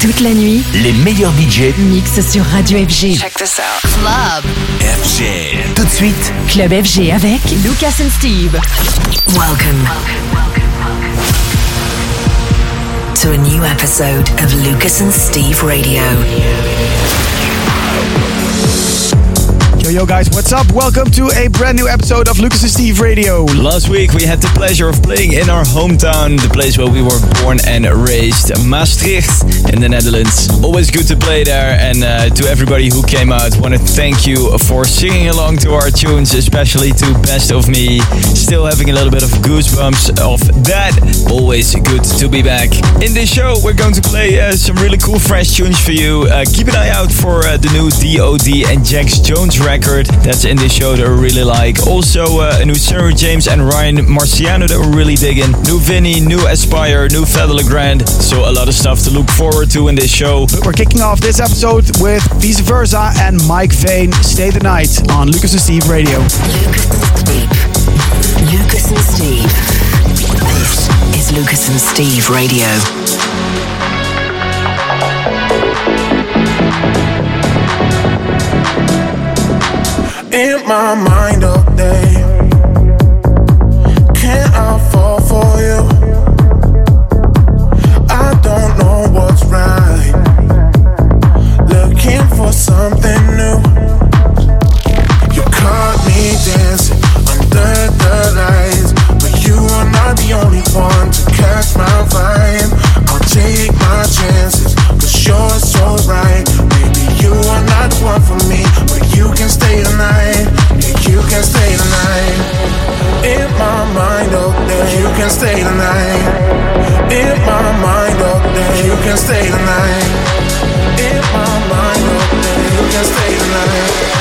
Toute la nuit, les meilleurs budgets mixent sur Radio FG. Check this out. Club. FG. Tout de suite, Club FG avec Lucas and Steve. Welcome to a new episode of Lucas and Steve Radio. Yo, yo, guys, what's up? Welcome to a brand new episode of Lucas and Steve Radio. Last week we had the pleasure of playing in our hometown, the place where we were born and raised, Maastricht in the Netherlands. Always good to play there, and uh, to everybody who came out, want to thank you for singing along to our tunes, especially to Best of Me. Still having a little bit of goosebumps of that. Always good to be back. In this show, we're going to play uh, some really cool fresh tunes for you. Uh, keep an eye out for uh, the new DOD and Jax Jones record that's in this show that we really like. Also, uh, a new Sunnery James and Ryan Marciano that we're really digging. New Vinai, new Aspire, new Fedde Le Grand. So, a lot of stuff to look forward to in this show. But we're kicking off this episode with Vice Versa and Mike Vane. Stay the night on Lucas and Steve Radio. Lucas and Steve. Lucas and Steve. This is Lucas and Steve Radio. In my mind all day. Can stay tonight. In my mind all day, you can stay tonight. In my mind all day, you can stay tonight. I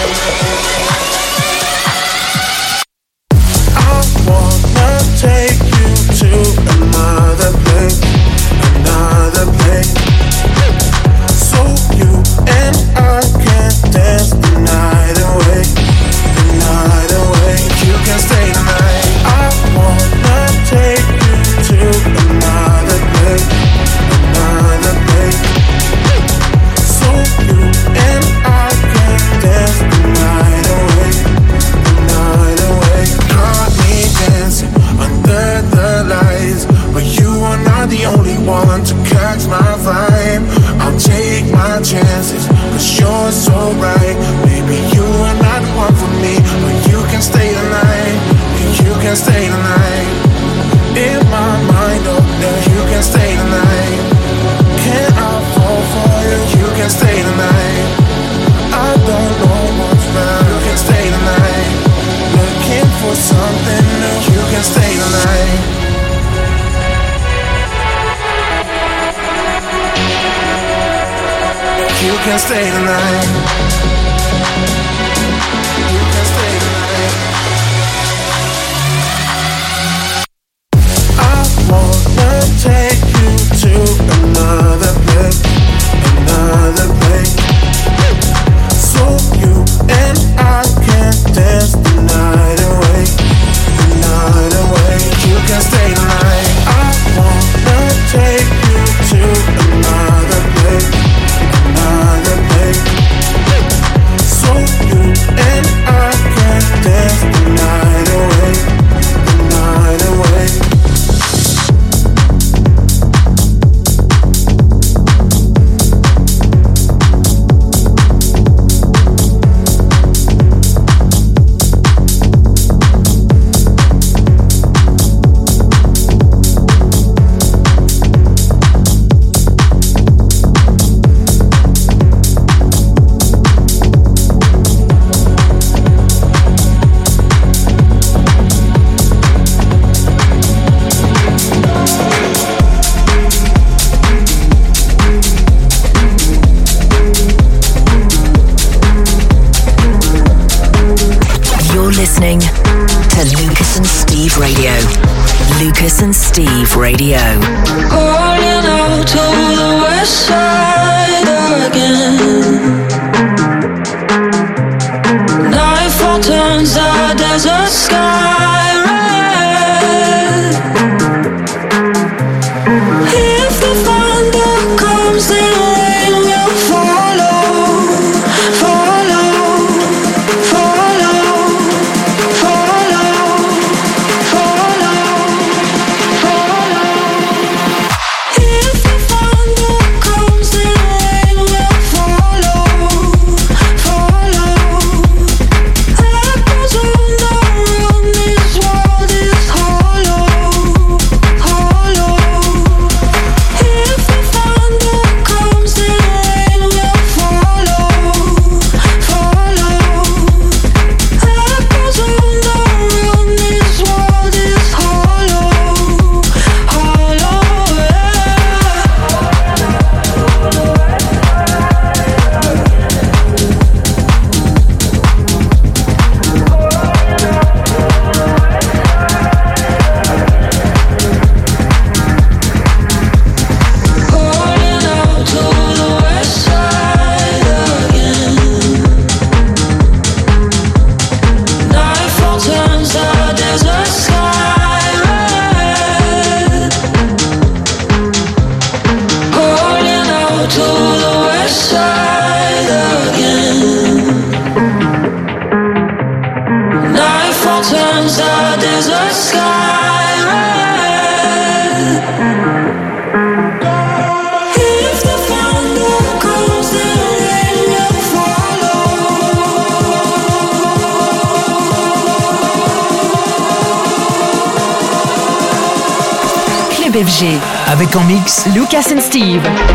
Steve.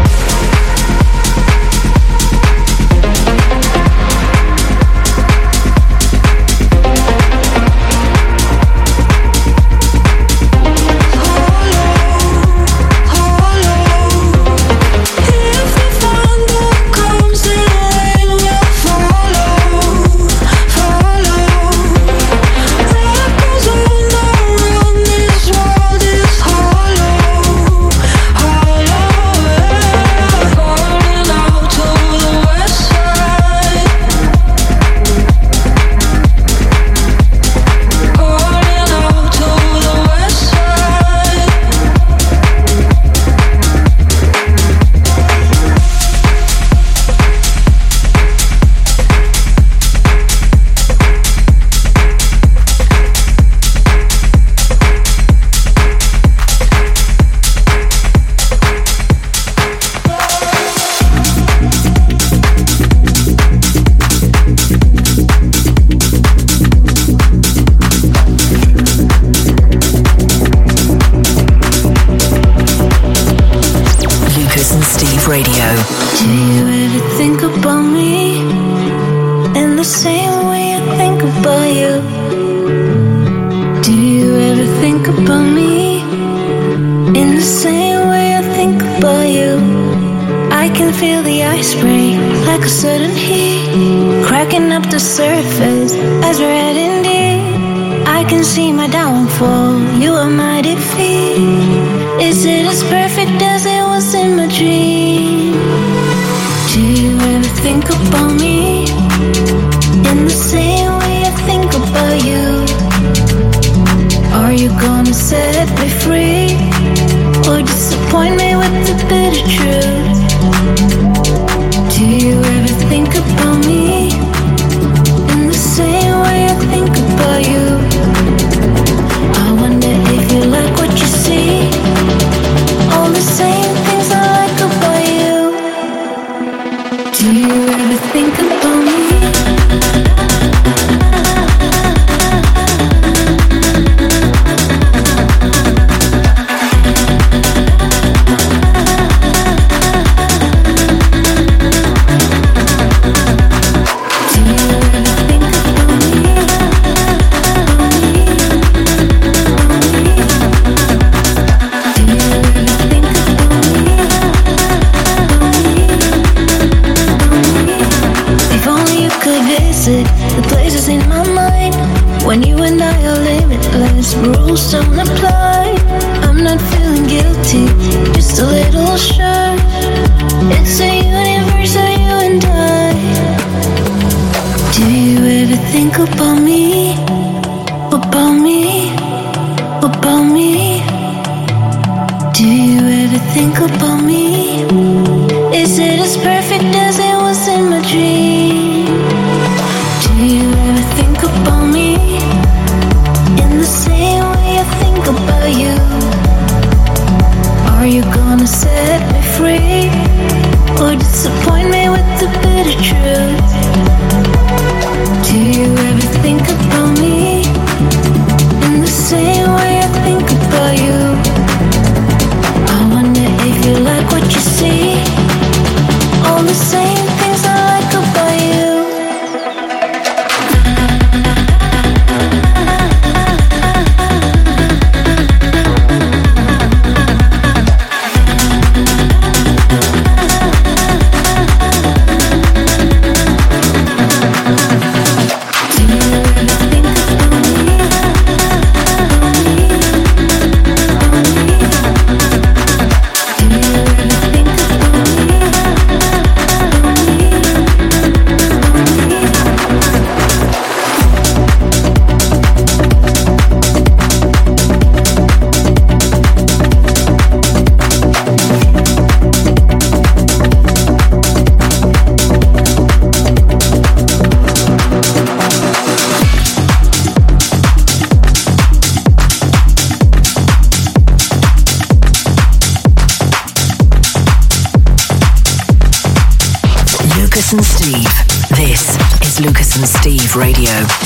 Dance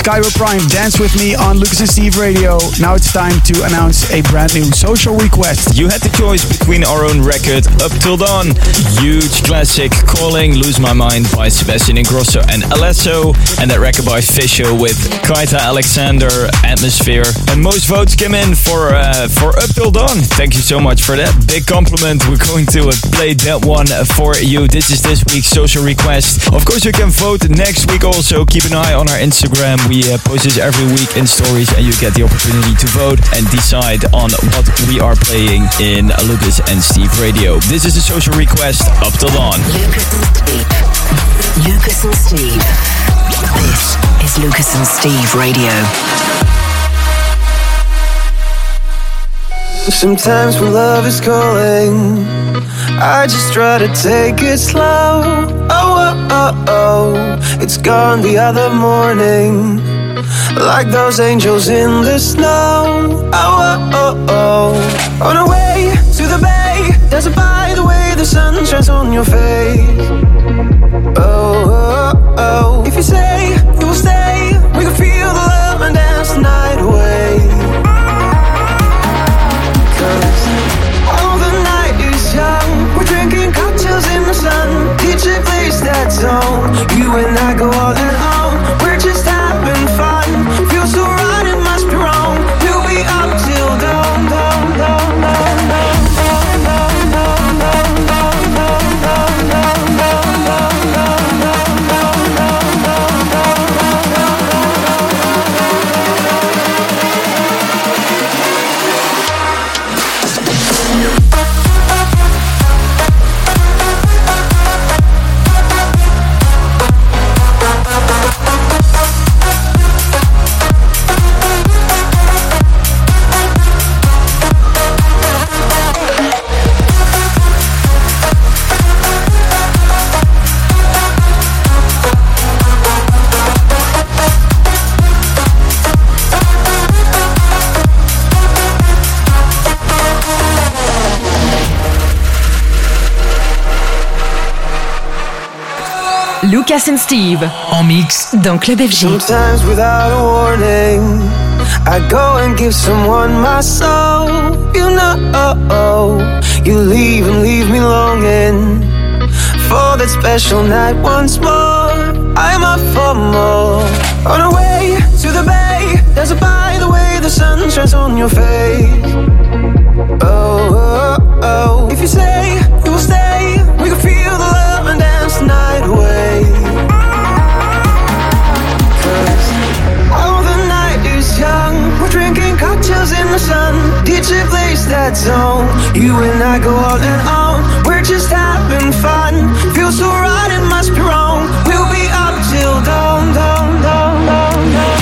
Skyro Prime Dance With Me on Lucas and Steve Radio. Now it's time to announce a brand new social request. You had the choice between our own record, Up Till Dawn, huge classic, Calling, Lose My Mind by Sebastian Ingrosso and Alesso, and that record by Fisher with Kita Alexander, Atmosphere. And most votes came in for, uh, for Up Till Dawn. Thank you so much for that. Big compliment. We're going to uh, play that one for you. This is this week's social request. Of course, you can vote next week also. Keep an eye on our Instagram Instagram. We uh, post this every week in stories, and you get the opportunity to vote and decide on what we are playing in Lucas and Steve Radio. This is a social request up till dawn. Lucas and Steve. Lucas and Steve. This is Lucas and Steve Radio. Sometimes when love is calling, I just try to take it slow oh, oh, oh, oh. it's gone the other morning. Like those angels in the snow. Oh, oh, oh, oh. On our way to the bay, dancing by the way the sun shines on your face. Oh, oh, oh. If you say you will stay, we can feel the love and dance night away Cause all the night away. zone. You and I go all in on. Lucas and Steve. En mix dans Club FG. Sometimes without a warning, I go and give someone my soul. You know, you leave and leave me longing for that special night once more. I'm up for more. On our way to the bay, there's a by the way the sun shines on your face. Oh, oh, oh. oh. If you say the sun. DJ plays that song. You and I go on and on. We're just having fun. Feel so right, it must be wrong. We'll be up till dawn, dawn, dawn, dawn, dawn.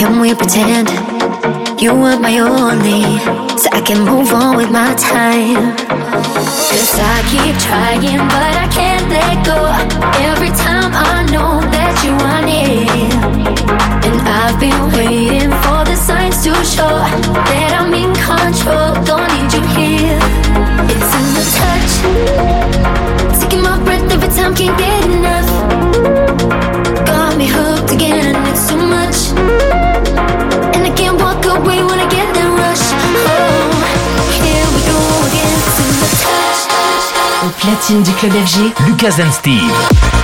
Can we pretend you were my only? So I can move on with my time. Cause I keep trying, but I can't let go. Every time I know that you are near. And I've been waiting for the signs to show that platine du club FG, Lucas and Steve.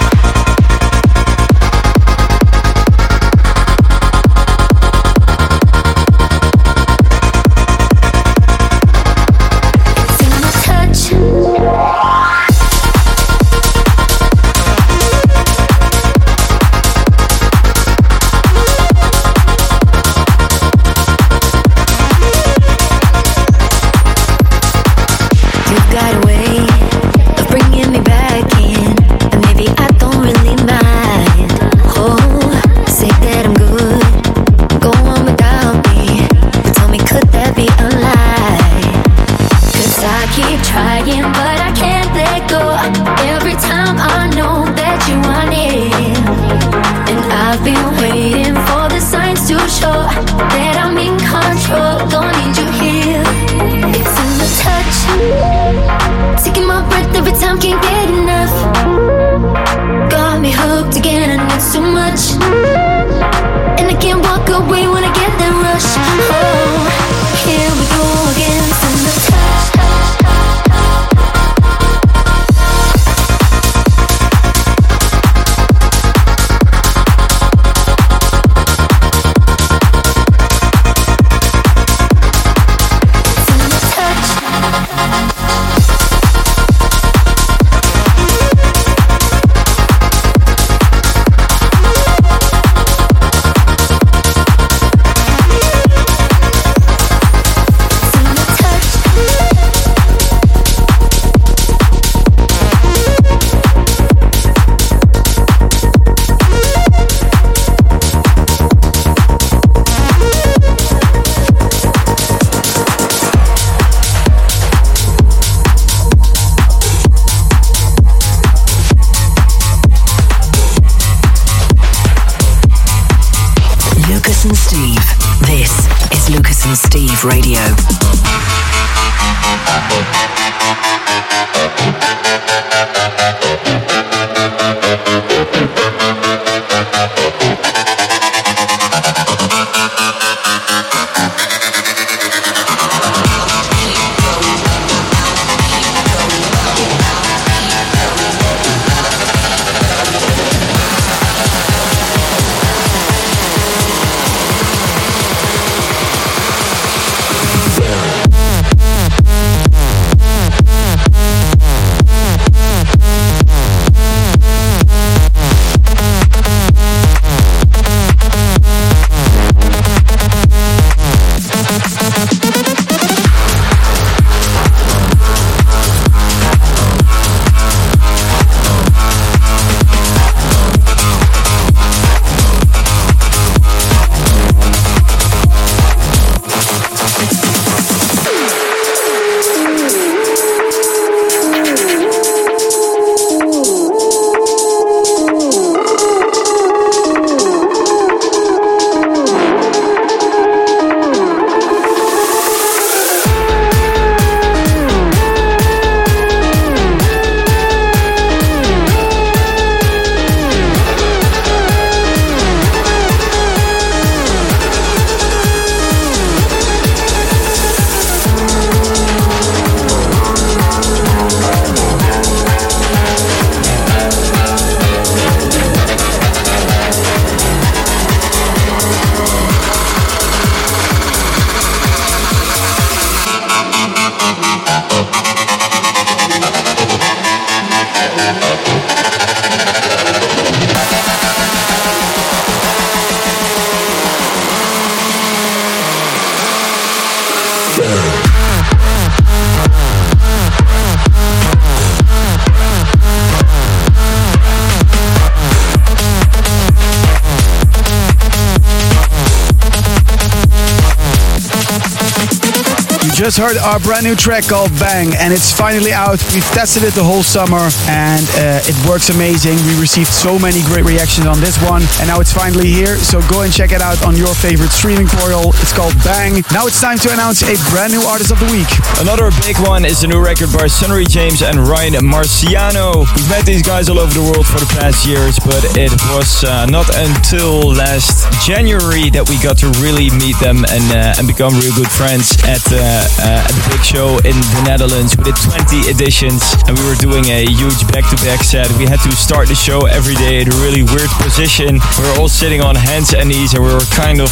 Brand new track called Bang, and it's finally out. We've tested it the whole summer, and uh, it works amazing. We received so many great reactions on this one, and now it's finally here. So go and check it out on your favorite streaming portal. It's called Bang. Now it's time to announce a brand new artist of the week. Another big one is the new record by Sunnery James and Ryan Marciano. We've met these guys all over the world for the past years, but it was uh, not until last January that we got to really meet them and uh, and become real good friends at uh, uh, at the big show in the Netherlands. We did 20 editions and we were doing a huge back-to-back set. We had to start the show every day in a really weird position. We were all sitting on hands and knees and we were kind of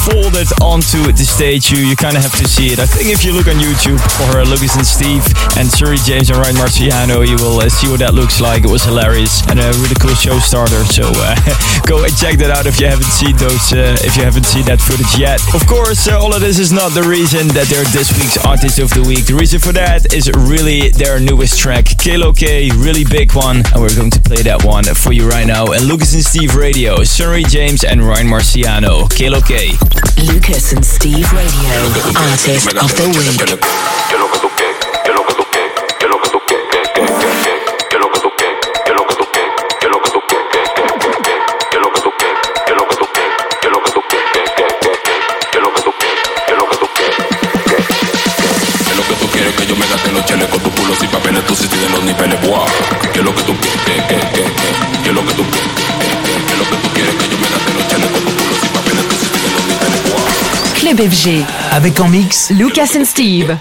folded onto the stage. You you kind of have to see it. I think if you look on YouTube for Lucas and Steve and Sunnery James and Ryan Marciano, you will uh, see what that looks like. It was hilarious and a really cool show starter. So uh, go and check that out if you haven't seen those. Uh, if you haven't seen that footage yet. Of course, uh, all of this is not the reason that they're this week's artist of the week. The reason for that is really their newest track, Kilo K, really big one, and we're going to play that one for you right now. And Lucas and Steve Radio, Sunnery James and Ryan Marciano, Kilo K. Lucas and Steve Radio, Artist of the Week. Que lo que tú quieres, que, que, que, que, que lo que tú quieres, que, que, que lo que tú quieres, que Club FG. Avec en mix Lucas and Steve.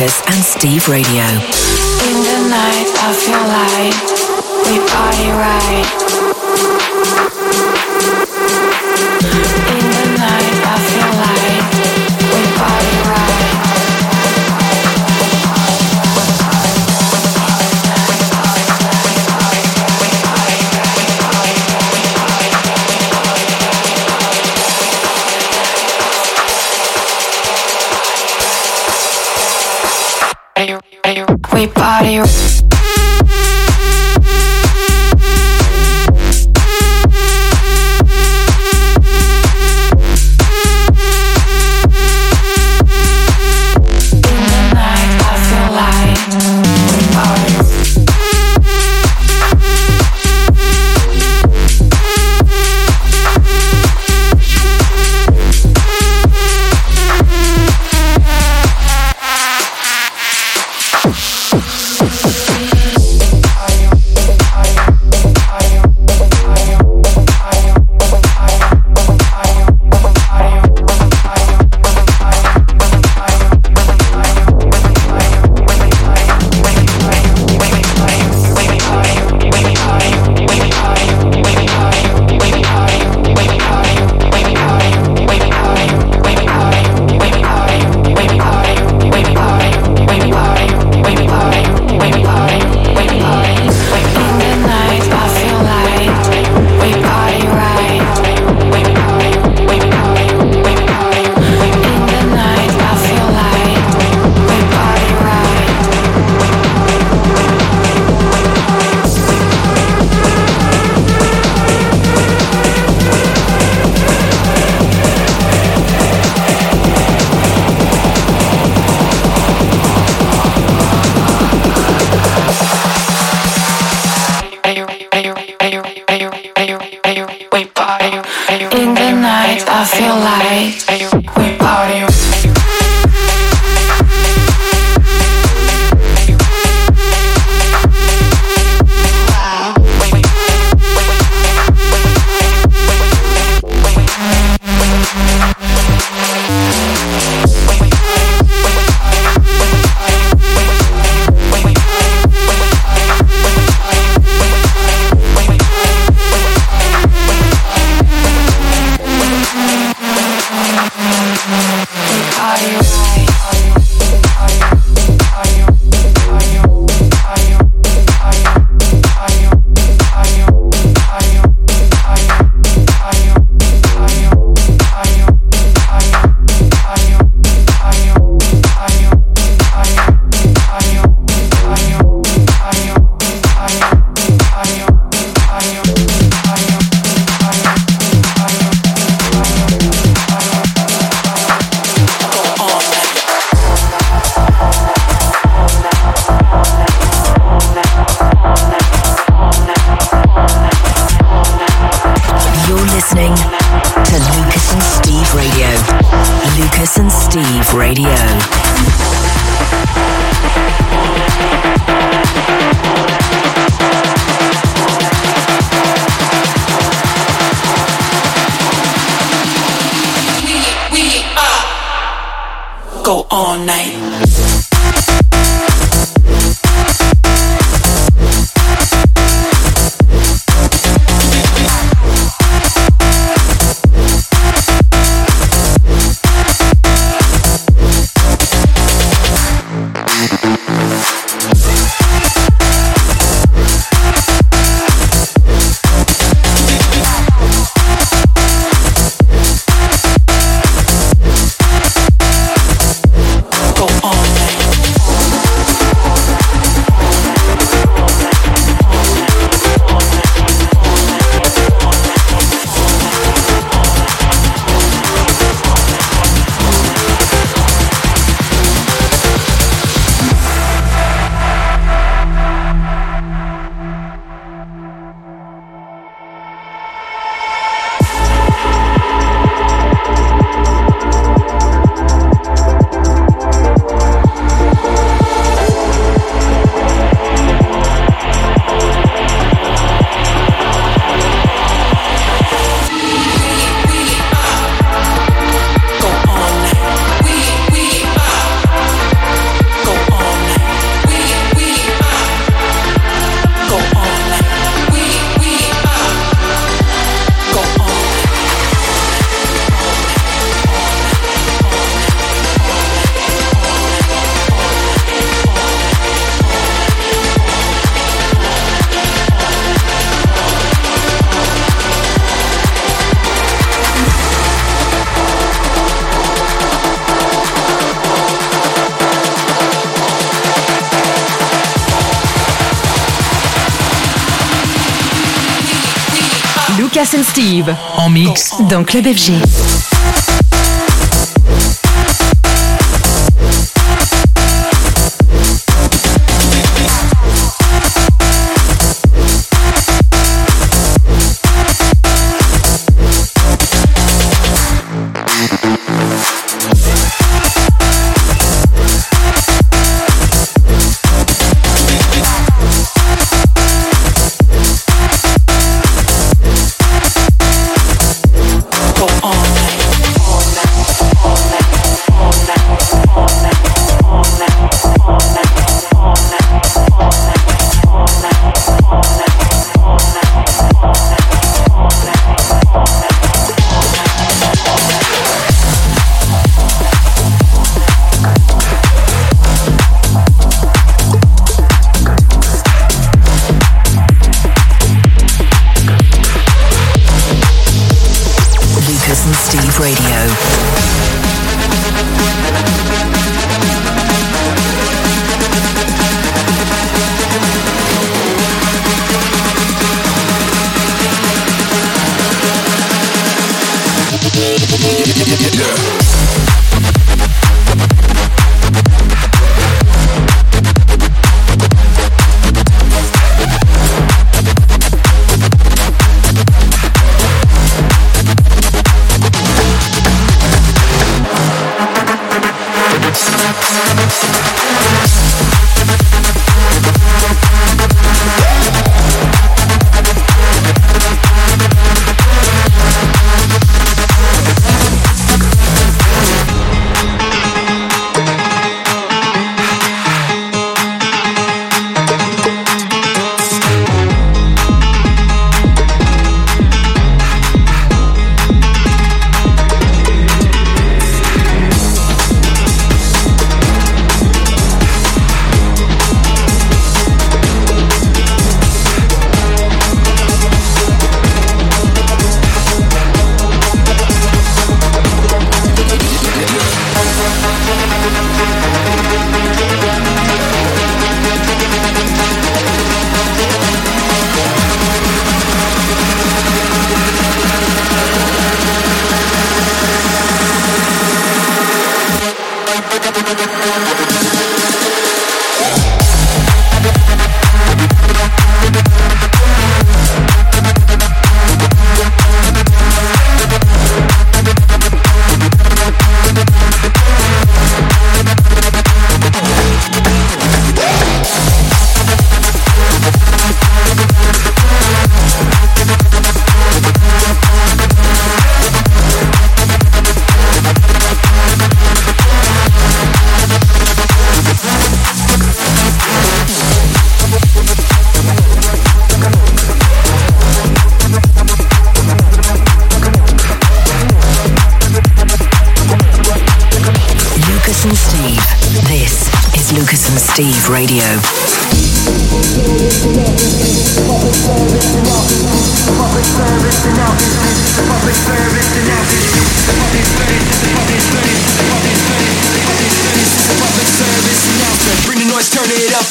And Steve Radio. In the night, I feel like we party right. Lucas and Steve. En mix. Dans Club FG.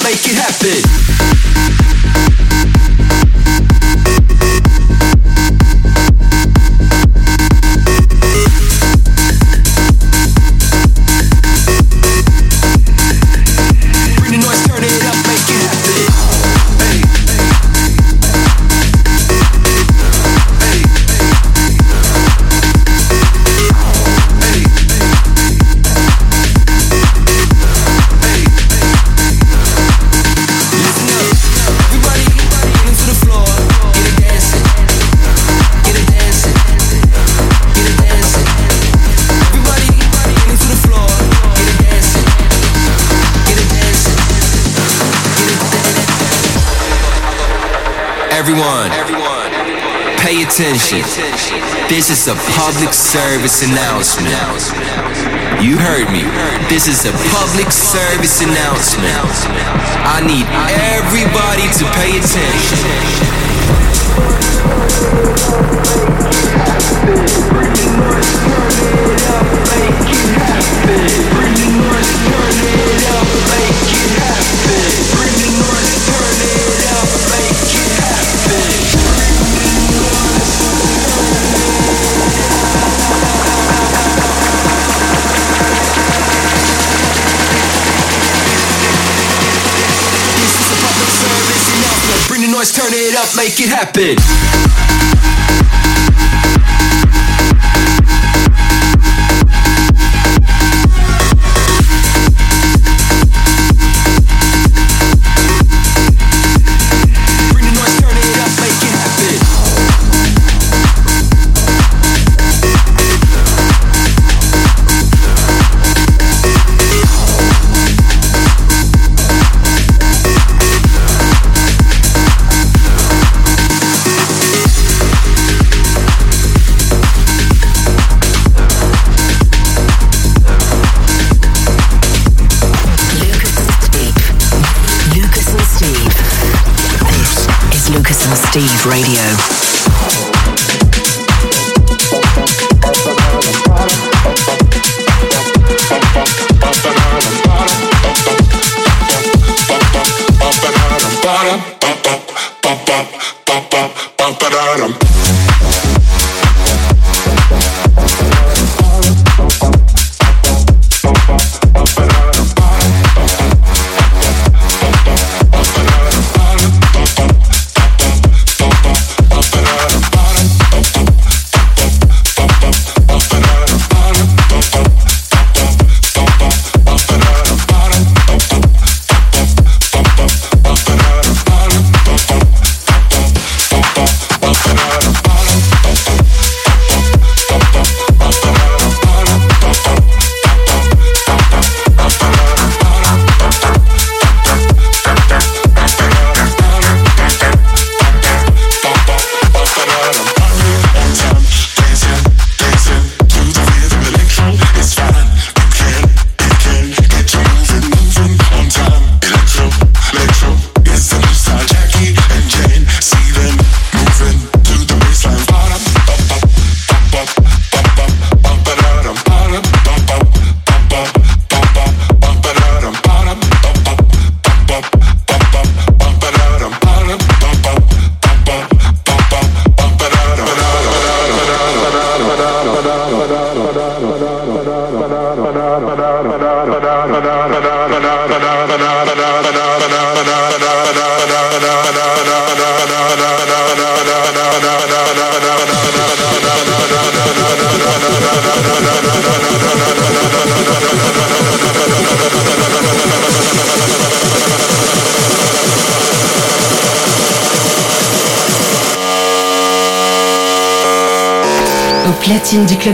make it happen. Attention. This is a public service announcement. You heard me. This is a public service announcement. I need everybody to pay attention. Make it happen.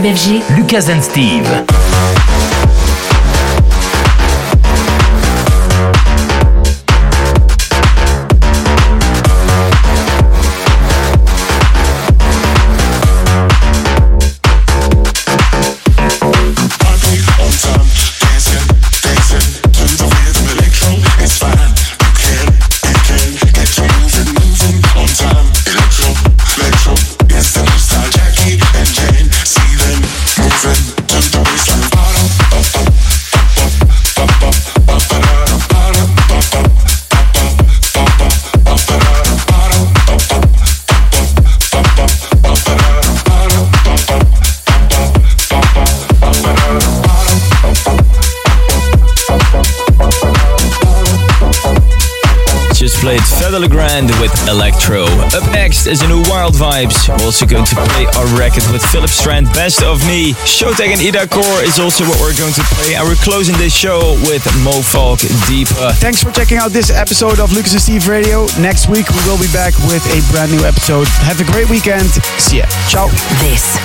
Lucas and Steve. Electro. Up next is a new Wild Vibes. We're also going to play our record with Philip Strand, Best of Me. Showtek and Ida Corr is also what we're going to play. And we're closing this show with Mo Falk Deeper. Thanks for checking out this episode of Lucas and Steve Radio. Next week we will be back with a brand new episode. Have a great weekend. See ya. Ciao. This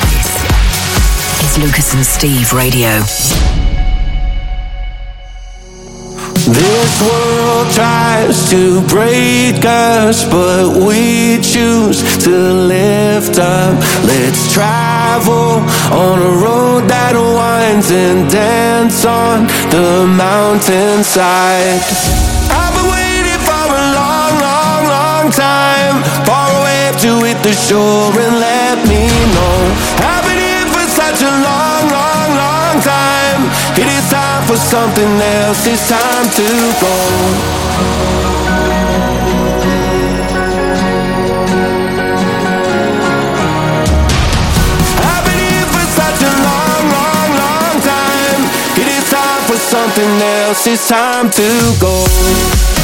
is Lucas and Steve Radio. This world tries to break us, but we choose to lift up. Let's travel on a road that winds and dance on the mountainside. I've been waiting for a long, long, long time. Far away to hit the shore and let me know. I've been here for such a long, long, long time. It is time for something else. It's time to go. I've been here for such a long, long, long time. It is time for something else. It's time to go.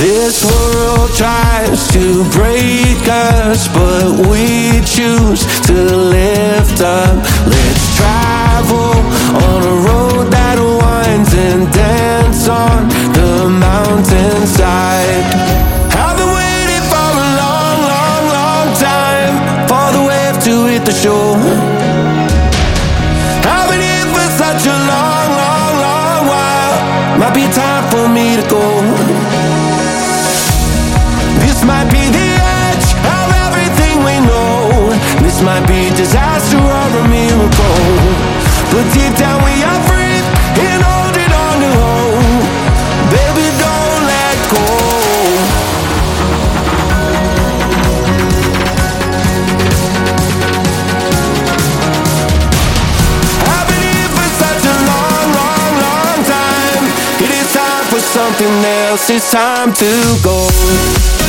This world tries to break us, but we choose to lift up. Let's travel on a road that winds and dance on the mountainside. the shore. I've been here for such a long, long, long while. Might be time for me to go. might be disaster or a miracle. But deep down we are free and holding on to hope. Baby, don't let go. I've been here for such a long, long, long time. It is time for something else, it's time to go.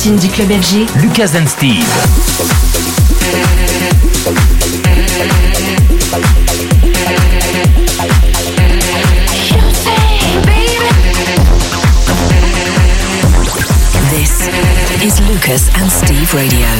platine du club FG, Lucas and Steve. This is Lucas and Steve Radio.